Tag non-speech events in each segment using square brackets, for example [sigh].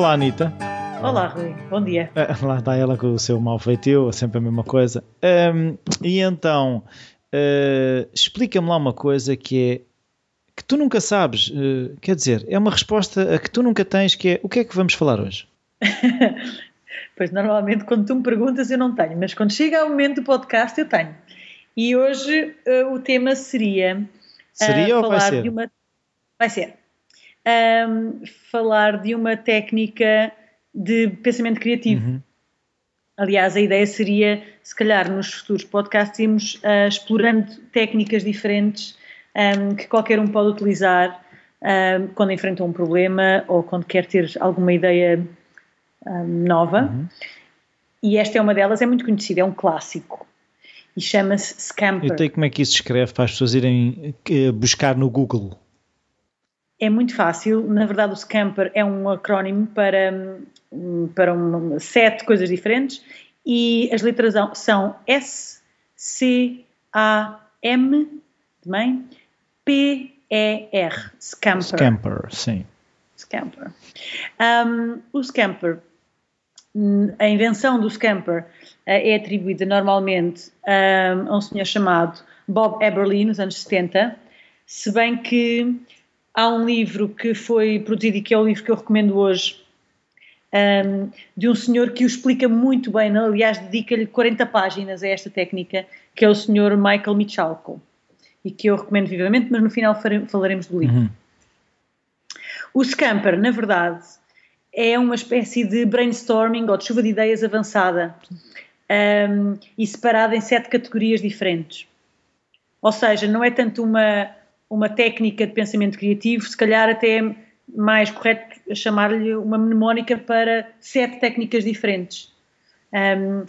Olá, Anitta. Olá, Rui. Bom dia. Ah, lá está ela com o seu mal feitio, sempre a mesma coisa. Um, e então, uh, explica-me lá uma coisa que é que tu nunca sabes, uh, quer dizer, é uma resposta a que tu nunca tens, que é o que é que vamos falar hoje? [laughs] pois normalmente quando tu me perguntas eu não tenho, mas quando chega o momento do podcast eu tenho. E hoje uh, o tema seria, seria ou vai ser? Uma... Vai ser. Um, falar de uma técnica de pensamento criativo. Uhum. Aliás, a ideia seria, se calhar, nos futuros podcasts, irmos uh, explorando técnicas diferentes um, que qualquer um pode utilizar um, quando enfrenta um problema ou quando quer ter alguma ideia um, nova. Uhum. E esta é uma delas, é muito conhecida, é um clássico. E chama-se Scamper. Eu tenho como é que isso se escreve para as pessoas irem eh, buscar no Google. É muito fácil. Na verdade, o Scamper é um acrónimo para, para um, sete coisas diferentes e as letras são S, C, A, M, mãe, P, E, R. Scamper. Scamper, sim. Scamper. Um, o Scamper, a invenção do Scamper uh, é atribuída normalmente um, a um senhor chamado Bob Eberly, nos anos 70, se bem que há um livro que foi produzido e que é o livro que eu recomendo hoje, um, de um senhor que o explica muito bem, aliás, dedica-lhe 40 páginas a esta técnica, que é o senhor Michael Michalko, e que eu recomendo vivamente, mas no final falaremos do livro. Uhum. O Scamper, na verdade, é uma espécie de brainstorming ou de chuva de ideias avançada um, e separada em sete categorias diferentes. Ou seja, não é tanto uma uma técnica de pensamento criativo, se calhar até mais correto chamar-lhe uma mnemónica para sete técnicas diferentes. Um,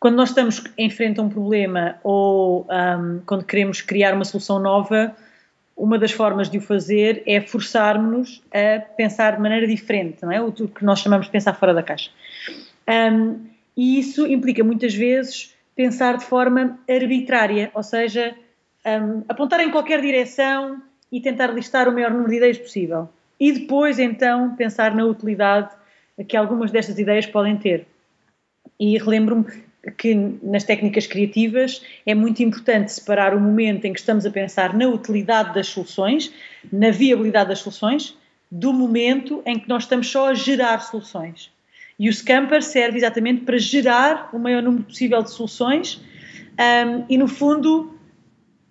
quando nós estamos em frente a um problema ou um, quando queremos criar uma solução nova, uma das formas de o fazer é forçar-nos a pensar de maneira diferente, não é? O que nós chamamos de pensar fora da caixa. Um, e isso implica muitas vezes pensar de forma arbitrária, ou seja, um, apontar em qualquer direção e tentar listar o maior número de ideias possível. E depois, então, pensar na utilidade que algumas destas ideias podem ter. E relembro-me que nas técnicas criativas é muito importante separar o momento em que estamos a pensar na utilidade das soluções, na viabilidade das soluções, do momento em que nós estamos só a gerar soluções. E o Scamper serve exatamente para gerar o maior número possível de soluções um, e, no fundo,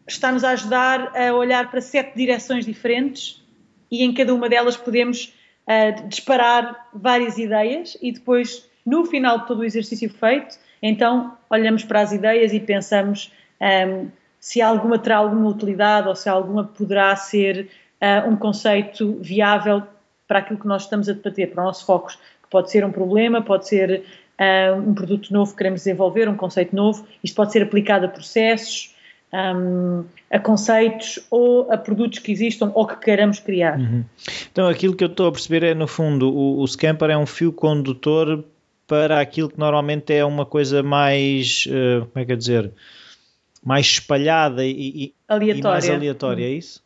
está-nos a ajudar a olhar para sete direções diferentes e em cada uma delas podemos uh, disparar várias ideias e depois, no final de todo o exercício feito, então olhamos para as ideias e pensamos um, ehm, se alguma terá alguma utilidade ou se alguma poderá ser uh, um conceito viável para aquilo que nós estamos a debater, para o nosso foco, que pode ser um problema, pode ser uh, um produto novo que queremos desenvolver, um conceito novo, isto pode ser aplicado a processos, um, a conceitos ou a produtos que existam ou que queiramos criar. Uhum. Então aquilo que eu estou a perceber é, no fundo, o, o Scamper é um fio condutor para aquilo que normalmente é uma coisa mais, uh, como é que é dizer, mais espalhada e, aleatória. e mais aleatória, é isso?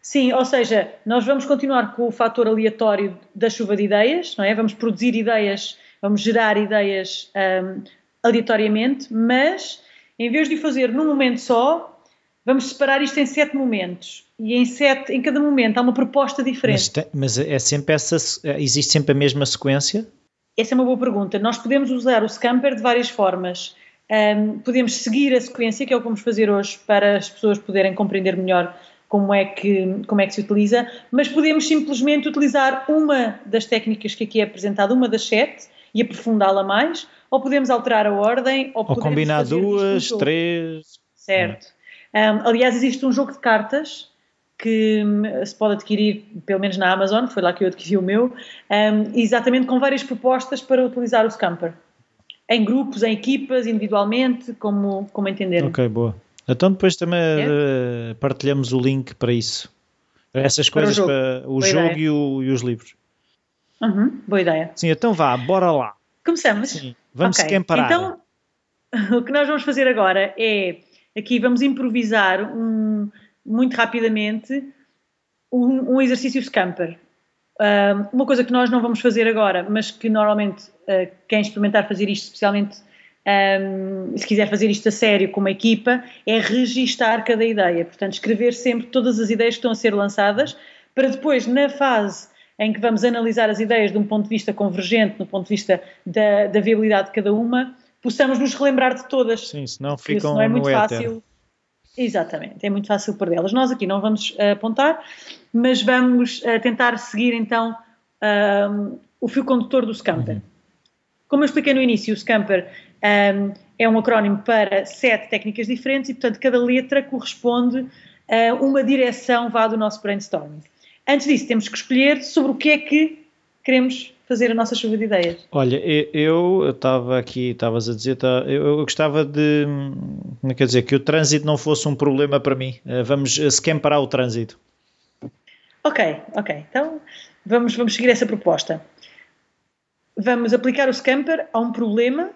Sim, ou seja, nós vamos continuar com o fator aleatório da chuva de ideias, não é? Vamos produzir ideias, vamos gerar ideias um, aleatoriamente, mas em vez de o fazer num momento só, vamos separar isto em sete momentos. E em, sete, em cada momento há uma proposta diferente. Mas, mas é sempre essa, existe sempre a mesma sequência? Essa é uma boa pergunta. Nós podemos usar o Scamper de várias formas. Um, podemos seguir a sequência, que é o que vamos fazer hoje, para as pessoas poderem compreender melhor como é que, como é que se utiliza, mas podemos simplesmente utilizar uma das técnicas que aqui é apresentada, uma das sete, e aprofundá-la mais, ou podemos alterar a ordem, ou, ou combinar duas, três. Certo. Um, aliás, existe um jogo de cartas que hum, se pode adquirir, pelo menos na Amazon, foi lá que eu adquiri o meu, um, exatamente com várias propostas para utilizar o Scamper. Em grupos, em equipas, individualmente, como, como entenderem. Ok, boa. Então depois também é? uh, partilhamos o link para isso. Para essas coisas, para o jogo, para o jogo e, o, e, os livros. Uhum, boa ideia. Sim, então vá, bora lá. Começamos? Sim, vamos okay. esquemparar. Então, [laughs] o que nós vamos fazer agora é, aqui vamos improvisar um, muito rapidamente um, um exercício scamper. Uh, uma coisa que nós não vamos fazer agora, mas que normalmente uh, quem experimentar fazer isto, especialmente um, se quiser fazer isto a sério com uma equipa, é registar cada ideia. Portanto, escrever sempre todas as ideias que estão a ser lançadas, para depois, na fase em que vamos analisar as ideias de um ponto de vista convergente, do ponto de vista da, da viabilidade de cada uma, possamos nos relembrar de todas. Sim, senão ficam senão é muito no fácil. Exatamente, é muito fácil perdê-las. Nós aqui não vamos uh, apontar, mas vamos uh, tentar seguir então uh, o fio condutor do Scamper. Uhum. Como eu expliquei no início, o Scamper um, é um acrónimo para sete técnicas diferentes e, portanto, cada letra corresponde a uma direção vá do nosso brainstorming. Antes disso, temos que escolher sobre o que é que queremos fazer a nossa chuva de ideias. Olha, eu estava aqui, estavas a dizer, tá, eu, eu, gostava de, como é quer dizer, que o trânsito não fosse um problema para mim. Eh, vamos scamperar o trânsito. Ok, ok. Então vamos, vamos seguir essa proposta. Vamos aplicar o scamper a um problema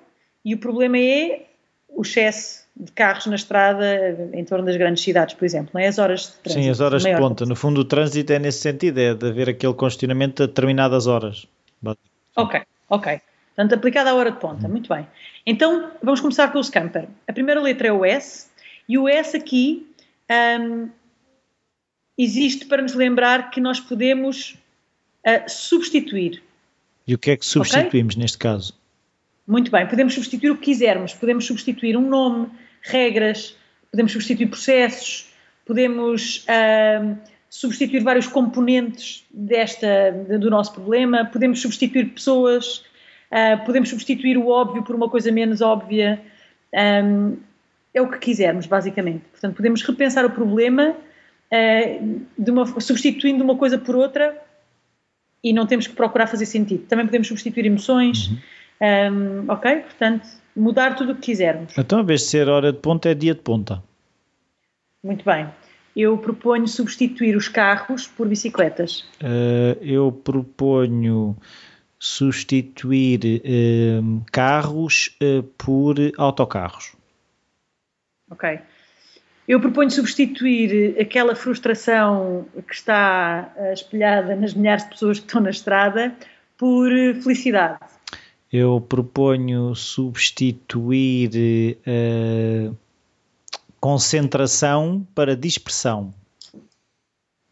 e o problema é o excesso de carros na estrada em torno das grandes cidades, por exemplo, não é? As horas de trânsito. Sim, as horas de ponta. No fundo, o trânsito é nesse sentido, é de haver aquele congestionamento a determinadas horas. Ok, ok. Portanto, aplicada à hora de ponta, muito bem. Então, vamos começar com o scamper. A primeira letra é o S, e o S aqui um, existe para nos lembrar que nós podemos uh, substituir. E o que é que substituímos okay? neste caso? Muito bem, podemos substituir o que quisermos, podemos substituir um nome, regras, podemos substituir processos, podemos uh, substituir vários componentes desta, do nosso problema, podemos substituir pessoas, uh, podemos substituir o óbvio por uma coisa menos óbvia, um, é o que quisermos, basicamente. Portanto, podemos repensar o problema uh, uma, substituindo uma coisa por outra e não temos que procurar fazer sentido. Também podemos substituir emoções. Uhum um, ok? Portanto, mudar tudo o que quisermos. Então, em vez de ser hora de ponta, é dia de ponta. Muito bem. Eu proponho substituir os carros por bicicletas. Uh, eu proponho substituir uh, carros uh, por autocarros. Ok. Eu proponho substituir aquela frustração que está espelhada nas milhares de pessoas que estão na estrada por felicidade eu proponho substituir uh, concentração para dispersão.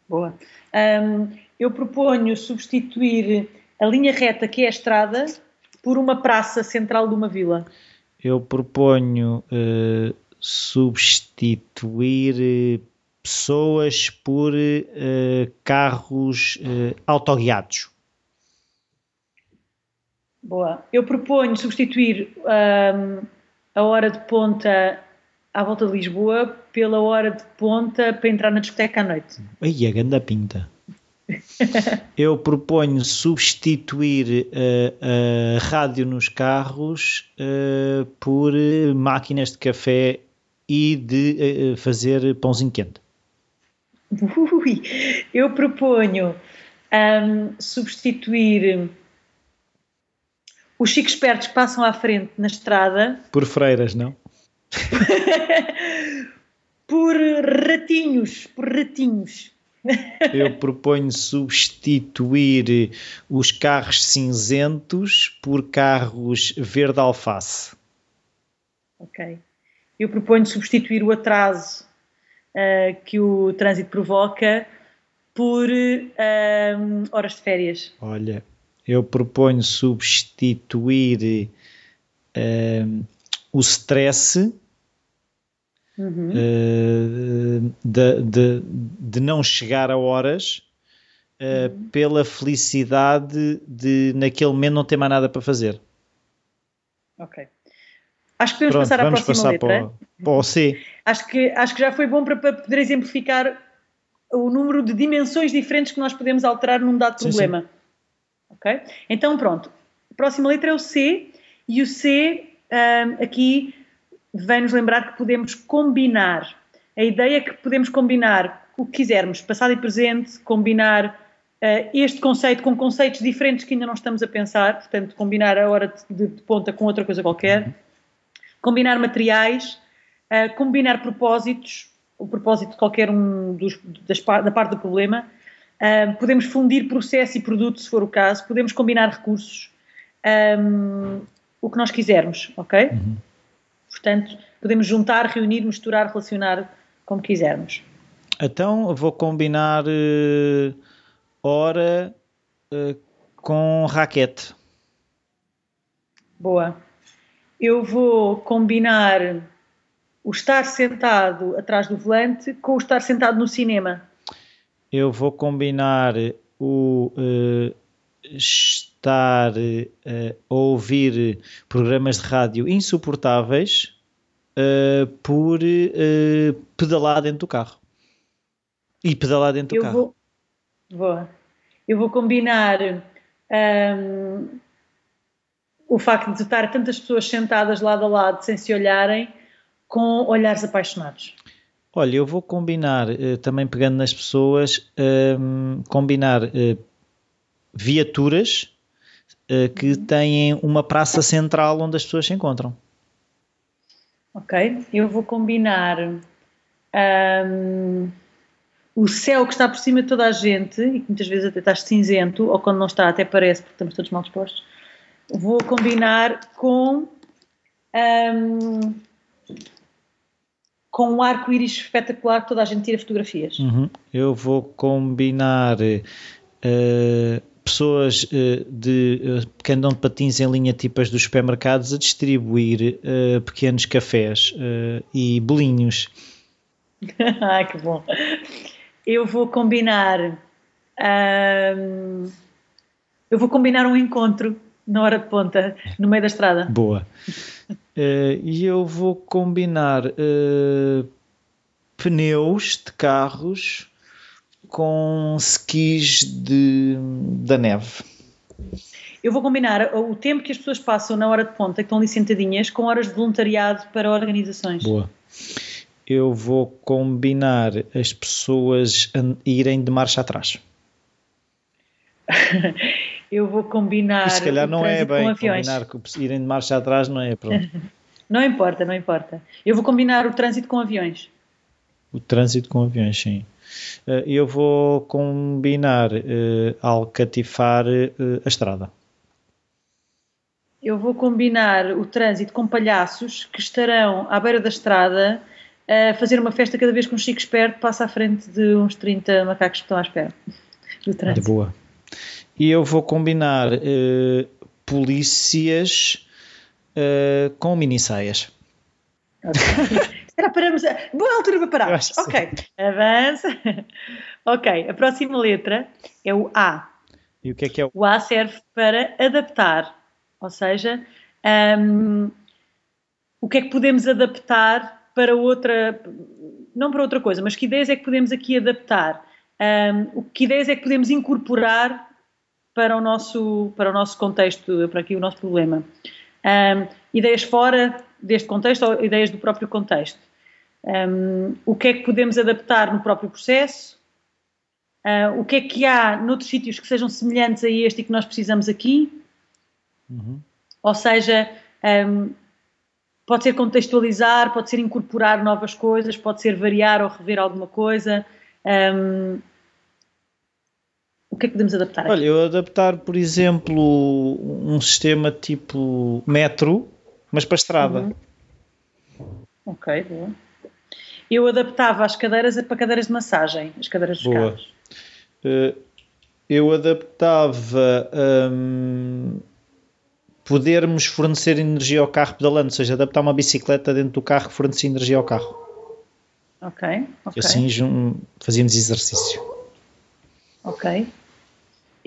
Boa. Um, eu proponho substituir a linha reta que é a estrada por uma praça central de uma vila. Eu proponho uh, substituir pessoas por uh, carros autoguiados. Boa. Eu proponho substituir um, a hora de ponta à volta de Lisboa pela hora de ponta para entrar na discoteca à noite. Aí, a ganda pinta. [laughs] Eu proponho substituir uh, a rádio nos carros uh, por máquinas de café e de uh, fazer pãozinho quente. [laughs] Ui, eu proponho um, substituir os chicos espertos passam à frente na estrada. Por freiras, não? [laughs] por ratinhos, por ratinhos. [laughs] Eu proponho substituir os carros cinzentos por carros verde alface. Ok. Eu proponho substituir o atraso uh, que o trânsito provoca por uh, horas de férias. Olha, eu proponho substituir uh, o stress uhum. uh, de, de, de, não chegar a horas uh, uhum. pela felicidade de naquele momento não ter mais nada para fazer. Ok. Acho que podemos Pronto, passar à próxima passar letra. Para, para o C. Acho que, acho que já foi bom para, para poder exemplificar o número de dimensões diferentes que nós podemos alterar num dado sim, problema. Sim. Ok? Então, pronto. A próxima letra é o C, e o C um, aqui vem-nos lembrar que podemos combinar. A ideia é que podemos combinar o que quisermos, passado e presente, combinar uh, este conceito com conceitos diferentes que ainda não estamos a pensar, portanto, combinar a hora de, de ponta com outra coisa qualquer, combinar materiais, uh, combinar propósitos, o propósito de qualquer um dos, das, da parte do problema, Um, podemos fundir processo e produto, se for o caso, podemos combinar recursos, um, o que nós quisermos, ok? Uhum. Portanto, podemos juntar, reunir, misturar, relacionar como quisermos. Então, vou combinar uh, hora uh, com raquete. Boa. Eu vou combinar o estar sentado atrás do volante com o estar sentado no cinema eu vou combinar o uh, estar uh, a ouvir programas de rádio insuportáveis uh, por pedalar dentro do carro. E pedalar dentro do eu carro. Vou, vou. Eu vou combinar um, o facto de estar tantas pessoas sentadas lado a lado sem se olharem com olhares apaixonados. Olha, eu vou combinar, uh, também pegando nas pessoas, uh, combinar uh, viaturas eh, que uhum. têm uma praça central onde as pessoas se encontram. Ok, eu vou combinar um, o céu que está por cima de toda a gente e que muitas vezes até está cinzento, ou quando não está, até parece porque estamos todos mal dispostos. Vou combinar com. Um, com um arco-íris espetacular que toda a gente tira fotografias. Uhum. Eu vou combinar uh, pessoas uh, de, uh, que andam de patins em linha tipas dos supermercados a distribuir pequenos cafés e bolinhos. [laughs] ah, que bom. Eu vou combinar. Um, eu vou combinar um encontro na hora de ponta, no meio da estrada. Boa. Uh, e eu vou combinar uh, pneus de carros com skis de, da neve. Eu vou combinar o tempo que as pessoas passam na hora de ponta, que estão ali sentadinhas, com horas de voluntariado para organizações. Boa. Eu vou combinar as pessoas irem de marcha atrás. [laughs] eu vou combinar. se calhar não é bem combinar que irem de marcha atrás, não é? Pronto. [laughs] não importa, não importa. Eu vou combinar o trânsito com aviões. O trânsito com aviões, sim. Eh, eu vou combinar uh, alcatifar uh, a estrada. Eu vou combinar o trânsito com palhaços que estarão à beira da estrada a fazer uma festa cada vez que um chico esperto passa à frente de uns 30 macacos que estão à espera do trânsito. É boa e eu vou combinar uh, polícias uh, com mini saias. Okay. [laughs] Espera, paramos. Boa altura para parar. Ok, avança. ok, a próxima letra é o A. E o que é que é o O A serve para adaptar, ou seja, um, o que é que podemos adaptar para outra, não para outra coisa, mas que ideias é que podemos aqui adaptar? Um, que ideias é que podemos incorporar para o nosso, para o nosso contexto, para aqui o nosso problema. Um, ideias fora deste contexto ou ideias do próprio contexto. Um, o que é que podemos adaptar no próprio processo? Uh, o que é que há noutros sítios que sejam semelhantes a este e que nós precisamos aqui? Uhum. Ou seja, um, pode ser contextualizar, pode ser incorporar novas coisas, pode ser variar ou rever alguma coisa. Um, o que é que podemos adaptar? Olha, eu adaptar, por exemplo, um sistema tipo metro, mas para estrada. Uhum. Ok, boa. Eu adaptava as cadeiras para cadeiras de massagem, as cadeiras dos boa. carros. Uh, eu adaptava um, podermos fornecer energia ao carro pedalando, ou seja, adaptar uma bicicleta dentro do carro que fornecia energia ao carro. Ok, ok. Assim fazíamos exercício. Ok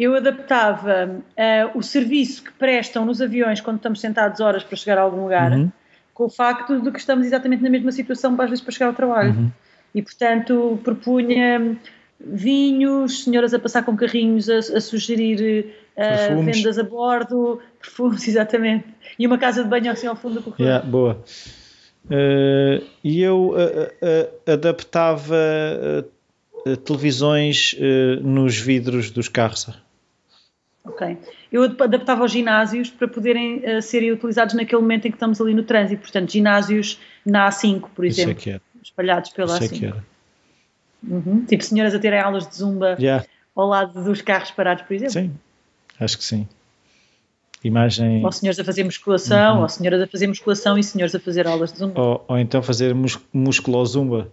eu adaptava uh, o serviço que prestam nos aviões quando estamos sentados horas para chegar a algum lugar uhum. com o facto de que estamos exatamente na mesma situação às vezes para chegar ao trabalho. Uhum. E, portanto, propunha vinhos, senhoras a passar com carrinhos a, a sugerir uh, vendas a bordo, perfumes, [laughs] exatamente. E uma casa de banho assim ao fundo do corredor. Yeah, boa. Uh, e eu adaptava televisões nos vidros dos carros. Ok. Eu adaptava os ginásios para poderem uh, serem utilizados naquele momento em que estamos ali no trânsito. Portanto, ginásios na A5, por exemplo. Isso é que era. Espalhados pela Isso A5. É. Uhum. Tipo senhoras a terem aulas de zumba. Yeah. ao lado dos carros parados, por exemplo. Sim, acho que sim. Imagem. Ou senhores a fazer musculação, uhum. ou senhoras a fazer musculação e senhores a fazer aulas de zumba. Ou, ou então fazer mus musculo zumba.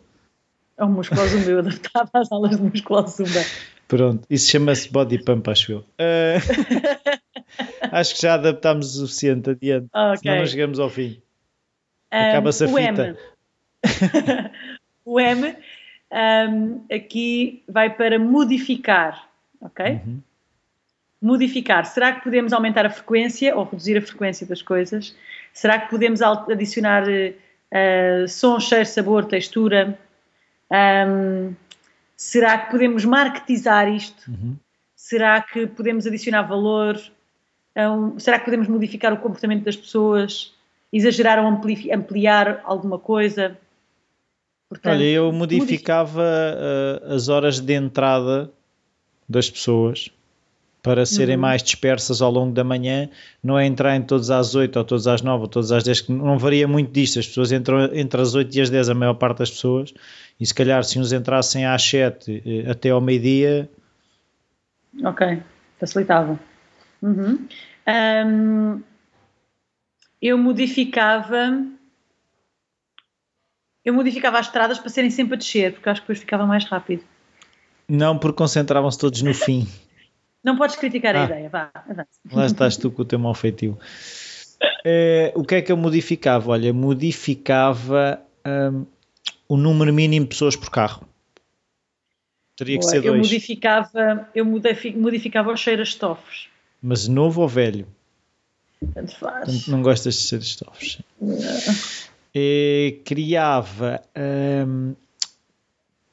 Ou musculo zumba, eu adaptava às aulas de musculo zumba. [laughs] Pronto, isso chama-se body pump, acho eu. Uh, [laughs] acho que já adaptámos o suficiente adiante, okay. senão não chegamos ao fim. Acaba-se a fita. M. [laughs] o M um, aqui vai para modificar, ok? Uhum. Modificar. Será que podemos aumentar a frequência ou reduzir a frequência das coisas? Será que podemos adicionar uh, som, cheiro, sabor, textura? Um, será que podemos marketizar isto? Uhum. Será que podemos adicionar valor? Um, será que podemos modificar o comportamento das pessoas? Exagerar ou ampliar alguma coisa? Portanto, Olha, eu modificava uh, as horas de entrada das pessoas para serem uhum. mais dispersas ao longo da manhã, não é entrar em todas às 8 ou todas às 9 ou todas às 10, que não varia muito disto, as pessoas entram entre as 8 e as 10 a maior parte das pessoas, e se calhar se uns entrassem às 7 eh, até ao meio-dia... Ok, facilitava. Uhum. Um, eu modificava eu modificava as estradas para serem sempre a descer, porque acho que depois ficava mais rápido. Não, porque concentravam-se todos no fim. [laughs] Não podes criticar ah, a ideia, vá, avança. Lá estás tu com o teu mau feitio. É, o que é que eu modificava? Olha, modificava um, o número mínimo de pessoas por carro. Teria Boa, que ser dois. Eu modificava, eu modificava os cheiros estofos. Mas novo ou velho? Tanto faz. Não gostas de cheiros estofos? Não eh, criava um,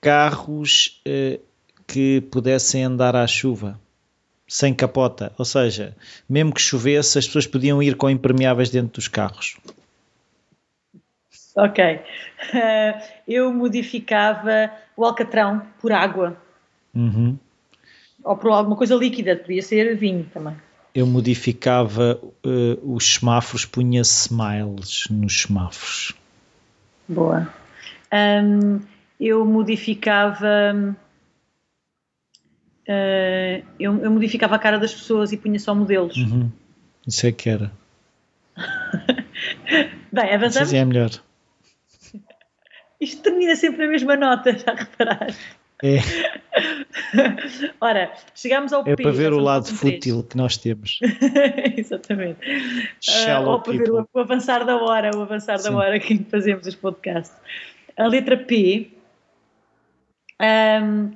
carros eh, que pudessem andar à chuva sem capota, ou seja, mesmo que chovesse, as pessoas podiam ir com impermeáveis dentro dos carros. Ok. Uh, [laughs] eu modificava o alcatrão por água. Uhum. Ou por alguma coisa líquida, podia ser vinho também. Eu modificava uh, os semáforos, punha smiles nos semáforos. Boa. Um, eu modificava. Uh, eu, eu, modificava a cara das pessoas e punha só modelos. Uhum. Isso é que era. [laughs] Bem, avançamos. Isso é melhor. Isto termina sempre na mesma nota, já reparaste? É. [laughs] Ora, chegamos ao É para ver o lado fútil que nós temos. [laughs] Exatamente. Uh, ou para ver o, o, avançar da hora, o avançar Sim. da hora que fazemos os podcasts. A letra P um,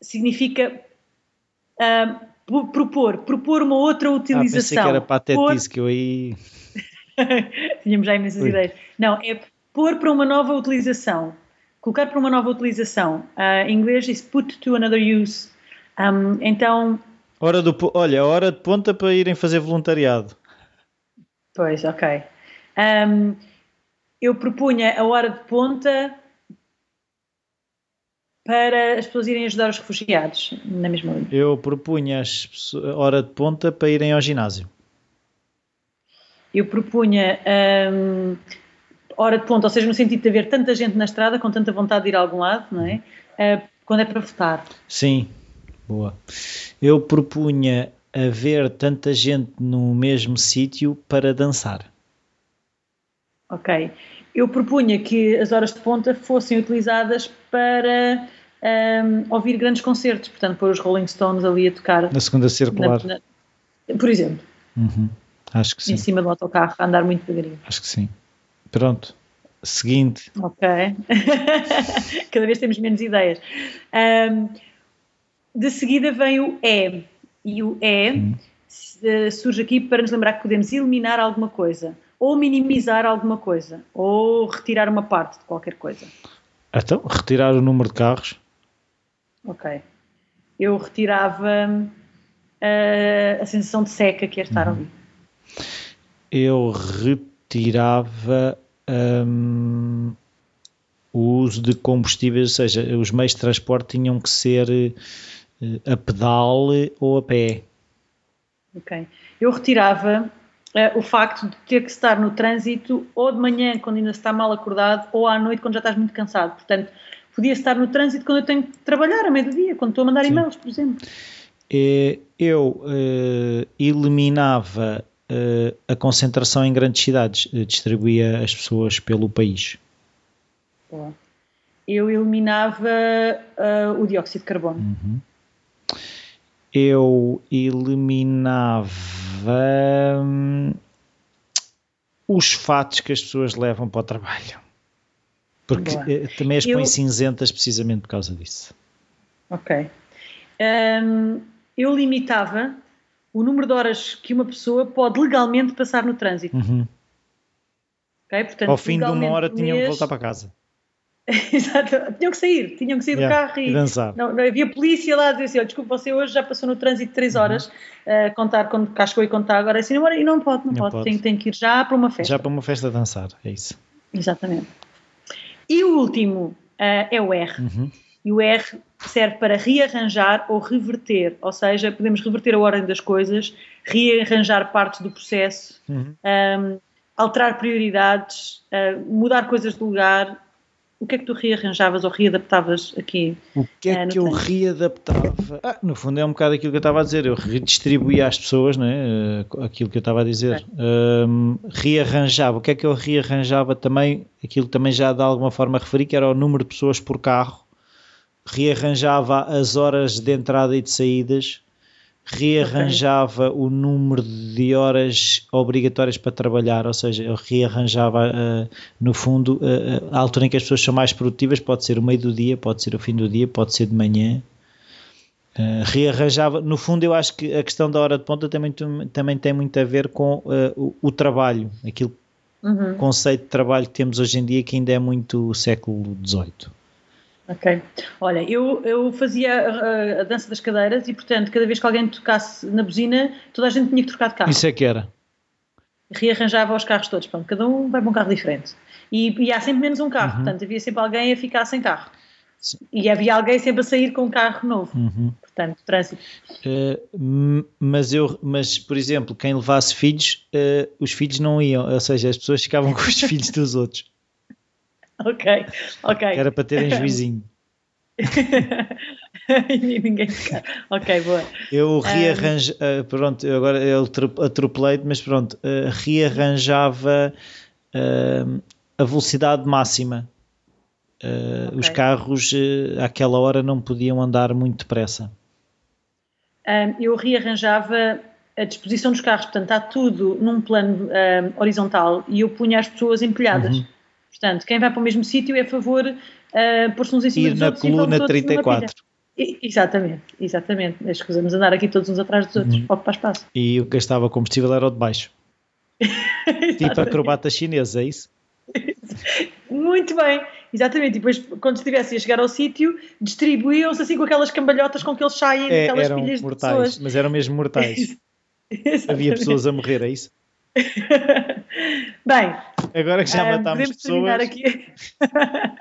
significa um, propor, propor uma outra utilização. Ah, pensei que era patetice, que eu aí... [laughs] Tínhamos já imensas Ui. ideias. Não, é pôr para uma nova utilização colocar para uma nova utilização. Uh, em inglês diz put to another use. Um, então. Hora do, olha, hora de ponta para irem fazer voluntariado. Pois, ok. Um, eu propunha a hora de ponta para as pessoas irem ajudar os refugiados, na mesma linha. Eu propunha a hora de ponta para irem ao ginásio. Eu propunha um, hora de ponto, ou seja, no sentido de haver tanta gente na estrada com tanta vontade de ir a algum lado, não é? Uh, quando é para votar. Sim, boa. Eu propunha haver tanta gente no mesmo sítio para dançar. Ok. Eu propunha que as horas de ponta fossem utilizadas para um, ouvir grandes concertos, portanto, pôr os Rolling Stones ali a tocar. Na segunda circular. Na, na, por exemplo. Uhum. Acho que sim. Em cima do autocarro, a andar muito devagarinho. Acho que sim. Pronto. Seguinte. Ok. [laughs] Cada vez temos menos ideias. Um, de seguida vem o E. E o E hum. surge aqui para nos lembrar que podemos eliminar alguma coisa, ou minimizar alguma coisa, ou retirar uma parte de qualquer coisa. Então, retirar o número de carros. Ok. Eu retirava uh, a sensação de seca que é estar hum. ali. Eu retirava um, o uso de combustíveis, ou seja, os meios de transporte tinham que ser uh, a pedal ou a pé. Ok. Eu retirava o facto de ter que estar no trânsito ou de manhã quando ainda está mal acordado ou à noite quando já estás muito cansado. Portanto, podia estar no trânsito quando eu tenho que trabalhar a meio do dia, quando estou a mandar Sim. e-mails, por exemplo. Eh, Eu eh, eliminava eh, a concentração em grandes cidades, eh, distribuía as pessoas pelo país. Eu eliminava ah, o dióxido de carbono. Uhum. Eu eliminava hum, os fatos que as pessoas levam para o trabalho. Porque Boa. eh, também as põem Eu- cinzentas precisamente por causa disso. Ok. Ahm, eu limitava o número de horas que uma pessoa pode legalmente passar no trânsito. Uhum. ok? Portanto, Ao fim de uma hora tinham que voltar para casa. [laughs] Exato. Tinham que sair, tinham que sair Yeah, do carro e e dançar. não, não havia polícia lá a dizer assim, "Olha, desculpe, você hoje já passou no trânsito 3 Uhum. horas, a contar quando cá chegou e contar agora assim, não, e não pode, não, Não pode, pode. Tem, tem que ir já para uma festa. Já para uma festa dançar, é isso. Exatamente. E o último ah, é o R. Uhum. E o R serve para rearranjar ou reverter, ou seja, podemos reverter a ordem das coisas, rearranjar partes do processo, Uhum. ahm, alterar prioridades, ah, mudar coisas de lugar. O que é que tu rearranjavas ou readaptavas aqui? O que é É, que eu trânsito. readaptava? Ah, no fundo é um bocado aquilo que eu estava a dizer. Eu redistribuía às pessoas né, eh, aquilo que eu estava a dizer. Ahm, rearranjava. O que é que eu rearranjava também? Aquilo que também já de alguma forma referi, que era o número de pessoas por carro. Rearranjava as horas de entrada e de saídas. Rearranjava o número de horas obrigatórias para trabalhar, ou seja, eu rearranjava, eh, no fundo, eh, a altura em que as pessoas são mais produtivas, pode ser o meio do dia, pode ser o fim do dia, pode ser de manhã. Eh, rearranjava, no fundo, eu acho que a questão da hora de ponta também, tem- também tem muito a ver com o, o trabalho, aquele Uhum, conceito de trabalho que temos hoje em dia que ainda é muito século XVIII. Ok. Olha, eu, eu fazia a, a dança das cadeiras e, portanto, cada vez que alguém tocasse na buzina, toda a gente tinha que trocar de carro. Isso é que era. rearranjava os carros todos. Pronto, cada um vai para um carro diferente. E, e há sempre menos um carro, Uhum. portanto havia sempre alguém a ficar sem carro. Sim. E havia alguém sempre a sair com um carro novo. Uhum. Portanto, trânsito. Uh, mas eu, mas por exemplo, quem levasse filhos, uh, os filhos não iam, ou seja, as pessoas ficavam [laughs] com os filhos dos outros, [laughs] Ok, ok. era para terem juizinho. e [laughs] ninguém. Ok, boa. Eu rearranjo, uh, pronto, eu agora eu atro- atropelei mas pronto, uh, rearranjava uh, a velocidade máxima. Uh, Ok. Os carros àquela hora não podiam andar muito depressa. Ahm, eu rearranjava a disposição dos carros, portanto, está tudo num plano ahm, horizontal e eu punha as pessoas empilhadas. Uhum. Portanto, quem vai para o mesmo sítio é a favor uh, pôr-se uns em cima Ir dos na outros coluna todos numa 34. pilha. E- Exatamente, exatamente. Escusamos andar aqui todos uns atrás dos outros, Uhum. para espaço. E o que gastava combustível era o de baixo. [laughs] Tipo acrobata chinês, é isso? [laughs] Muito bem, exatamente. E depois, quando estivessem a chegar ao sítio, distribuíam-se assim com aquelas cambalhotas com que eles saem É, daquelas eram pilhas de mortais, pessoas. mas eram mesmo mortais. [laughs] Havia pessoas a morrer, é isso? Bem, Agora que já ah, matámos pessoas, aqui. [laughs]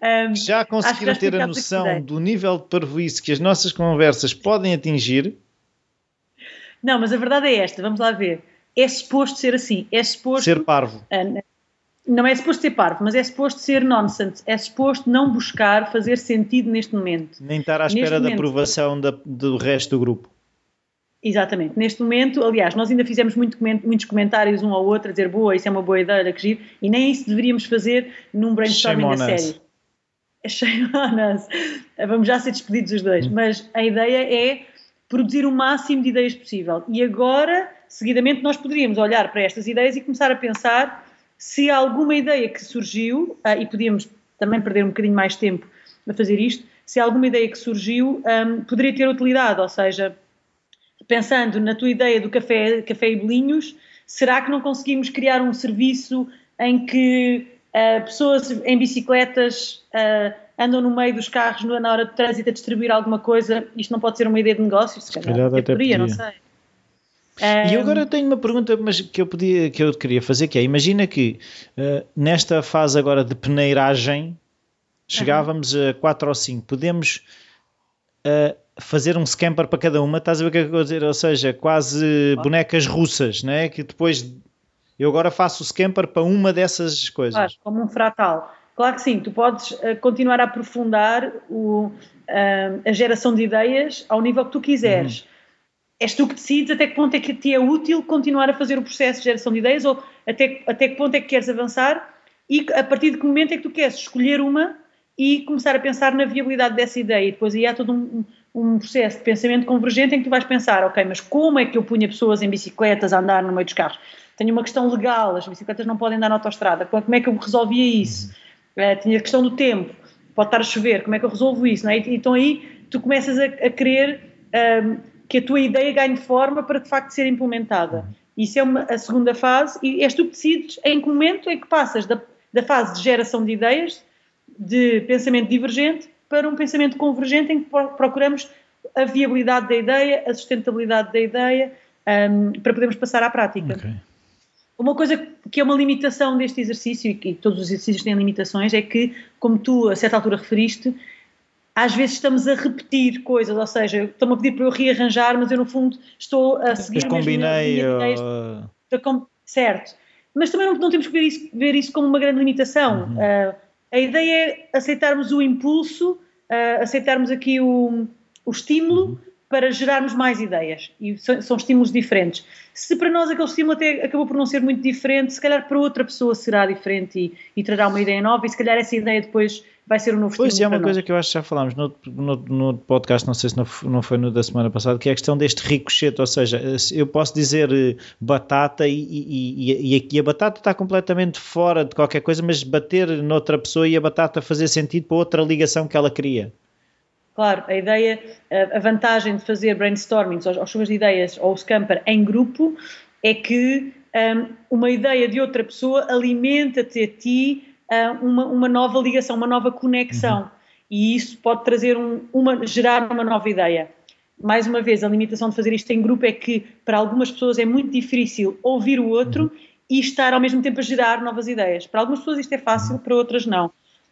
Ah, já conseguiram já ter a noção do nível de parvoíce que as nossas conversas podem atingir. não, mas a verdade é esta, vamos lá ver. É suposto ser assim, é suposto. Ser parvo. ah, não é suposto ser parvo, mas é suposto ser nonsense, é suposto não buscar fazer sentido neste momento. Nem estar à espera da aprovação da- do resto do grupo. Exatamente. Neste momento, aliás, nós ainda fizemos muito muitos comentários um ao outro a dizer boa, isso é uma boa ideia, que giro, e nem isso deveríamos fazer num brainstorming Shame a on us. sério. Shame on us. Vamos já ser despedidos os dois, mas a ideia é produzir o máximo de ideias possível. E agora, seguidamente, nós poderíamos olhar para estas ideias e começar a pensar se há alguma ideia que surgiu, ah, e podíamos também perder um bocadinho mais tempo a fazer isto, se há alguma ideia que surgiu, ahm, poderia ter utilidade, ou seja, pensando na tua ideia do café, café e bolinhos, será que não conseguimos criar um serviço em que ah, pessoas em bicicletas ah, andam no meio dos carros na hora de trânsito a distribuir alguma coisa? Isto não pode ser uma ideia de negócio, se calhar, calhar até poderia, não podia. sei. E Ah, agora tenho uma pergunta mas que eu, podia, que eu queria fazer, que é, imagina que eh, nesta fase agora de peneiragem chegávamos a 4 ou 5, podemos eh, fazer um scamper para cada uma, estás a ver o que é que eu vou dizer? Ou seja, quase bonecas russas, né? que depois eu agora faço o scamper para uma dessas coisas. Claro, como um fratal. Claro que sim, tu podes uh, continuar a aprofundar o, uh, a geração de ideias ao nível que tu quiseres. Uhum. És tu que decides até que ponto é que te é útil continuar a fazer o processo de geração de ideias ou até, até que ponto é que queres avançar e a partir de que momento é que tu queres escolher uma e começar a pensar na viabilidade dessa ideia. E depois aí há todo um, um processo de pensamento convergente em que tu vais pensar, ok, mas como é que eu punha pessoas em bicicletas a andar no meio dos carros? Tenho uma questão legal, as bicicletas não podem andar na autostrada, como é que eu resolvia isso? Uh, tinha a questão do tempo, pode estar a chover, como é que eu resolvo isso? Não é? Então aí tu começas a, a querer um, que a tua ideia ganhe forma para de facto ser implementada. Isso é uma, a segunda fase e és tu que decides em que momento é que passas da, da fase de geração de ideias, de pensamento divergente, para um pensamento convergente em que procuramos a viabilidade da ideia, a sustentabilidade da ideia, um, para podermos passar à prática. Okay. Uma coisa que é uma limitação deste exercício, e que todos os exercícios têm limitações, é que, como tu a certa altura referiste, às vezes estamos a repetir coisas, ou seja, estão-me a pedir para eu rearranjar, mas eu no fundo estou a seguir Depois combinei, uh... certo. Mas também não, não, temos que ver isso, ver isso como uma grande limitação. Uhum. Uh, a ideia é aceitarmos o impulso, uh, aceitarmos aqui o, o estímulo uhum para gerarmos mais ideias. E são, são, estímulos diferentes. Se para nós aquele estímulo até acabou por não ser muito diferente, se calhar para outra pessoa será diferente e, e trará uma ideia nova, e se calhar essa ideia depois vai ser um novo pois é, uma coisa nós. que eu acho que já falámos no, no, no, podcast, não sei se não, não foi no da semana passada, que é a questão deste ricochete, ou seja, eu posso dizer eh, batata e, e, e, e a batata está completamente fora de qualquer coisa, mas bater noutra pessoa e a batata fazer sentido para outra ligação que ela cria. Claro, a ideia, a vantagem de fazer brainstorming ou, chuvas de ideias ou scamper em grupo é que um, uma ideia de outra pessoa alimenta-te a ti uh, uma, uma, nova ligação, uma nova conexão. Uhum. E isso pode trazer um, uma, gerar uma nova ideia. Mais uma vez, a limitação de fazer isto em grupo é que para algumas pessoas é muito difícil ouvir o outro uhum. e estar ao mesmo tempo a gerar novas ideias. Para algumas pessoas isto é fácil, uhum. para outras não.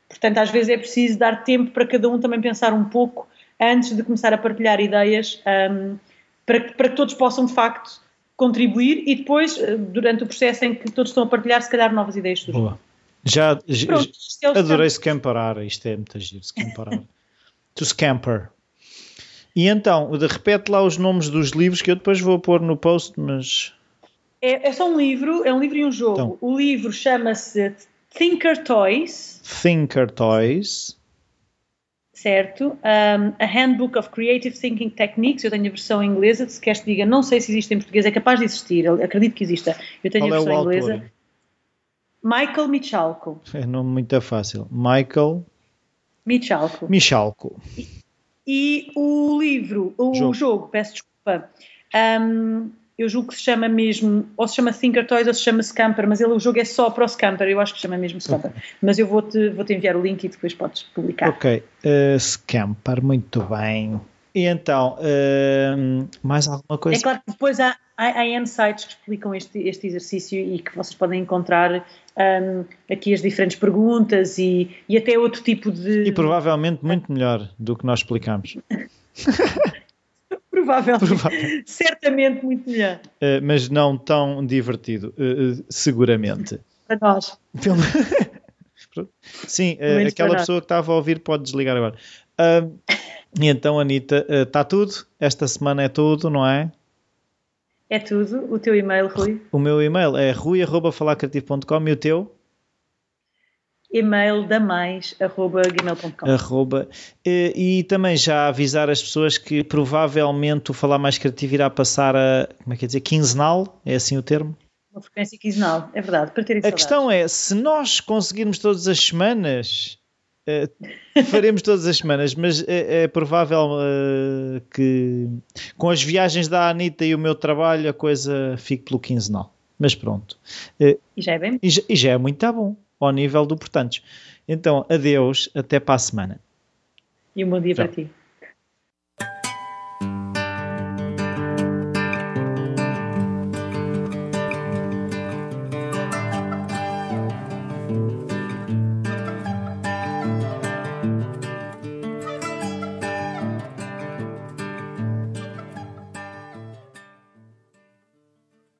Portanto, às vezes é preciso dar tempo para cada um também pensar um pouco antes de começar a partilhar ideias um, para, que, para que todos possam de facto contribuir e depois, eh, durante o processo em que todos estão a partilhar, se calhar novas ideias surgem. Boa. Já, Pronto, é adorei scamparar, isto é muito giro, scamparar. to scamper. E então, repete lá os nomes dos livros que eu depois vou pôr no post, mas... É, é só um livro, é um livro e um jogo. Então. O livro chama-se Thinker Toys. Thinker Toys. Certo. Um, a Handbook of Creative Thinking Techniques. Eu tenho a versão inglesa. Se queres te diga, não sei se existe em português. É capaz de existir. Acredito que exista. Eu tenho Qual a versão é inglesa. Autor? Michael Michalko. É nome muito fácil. Michael Michalko. Michalko. E, e o livro, o jogo, jogo peço desculpa. Um, eu julgo que se chama mesmo, ou se chama Thinker Toys ou se chama Scamper, mas ele, o jogo é só para o Scamper, eu acho que se chama mesmo Scamper. Okay. Mas eu vou-te vou -te enviar o link e depois podes publicar. Ok, uh, Scamper, muito bem. E então, uh, mais alguma coisa? É claro que depois há, há, há insights que explicam este, este exercício e que vocês podem encontrar um, aqui as diferentes perguntas e, e até outro tipo de. E provavelmente muito melhor do que nós explicamos. [laughs] Provavelmente. Certamente muito melhor. Uh, mas não tão divertido, uh, seguramente. Para nós. [laughs] Sim, uh, aquela pessoa que estava a ouvir pode desligar agora. e então, Anitta, está tudo? Esta semana é tudo, não é? É tudo. O teu e-mail, Rui? O meu e-mail é rui.falacreativo.com e o teu? e-mail da mais arroba gmail.com arroba, e, e, também já avisar as pessoas que provavelmente o Falar Mais Criativo irá passar a, como é que é dizer, quinzenal, é assim o termo? Uma frequência quinzenal, é verdade, para A questão é, se nós conseguirmos todas as semanas, uh, faremos todas as semanas, mas é, é provável uh, que com as viagens da Anitta e o meu trabalho a coisa fique pelo quinzenal. Mas pronto. Uh, e já é bem? E já, e já é muito tá bom ao nível do portanto. Então, adeus, até para a semana. E um bom dia Tchau. para ti.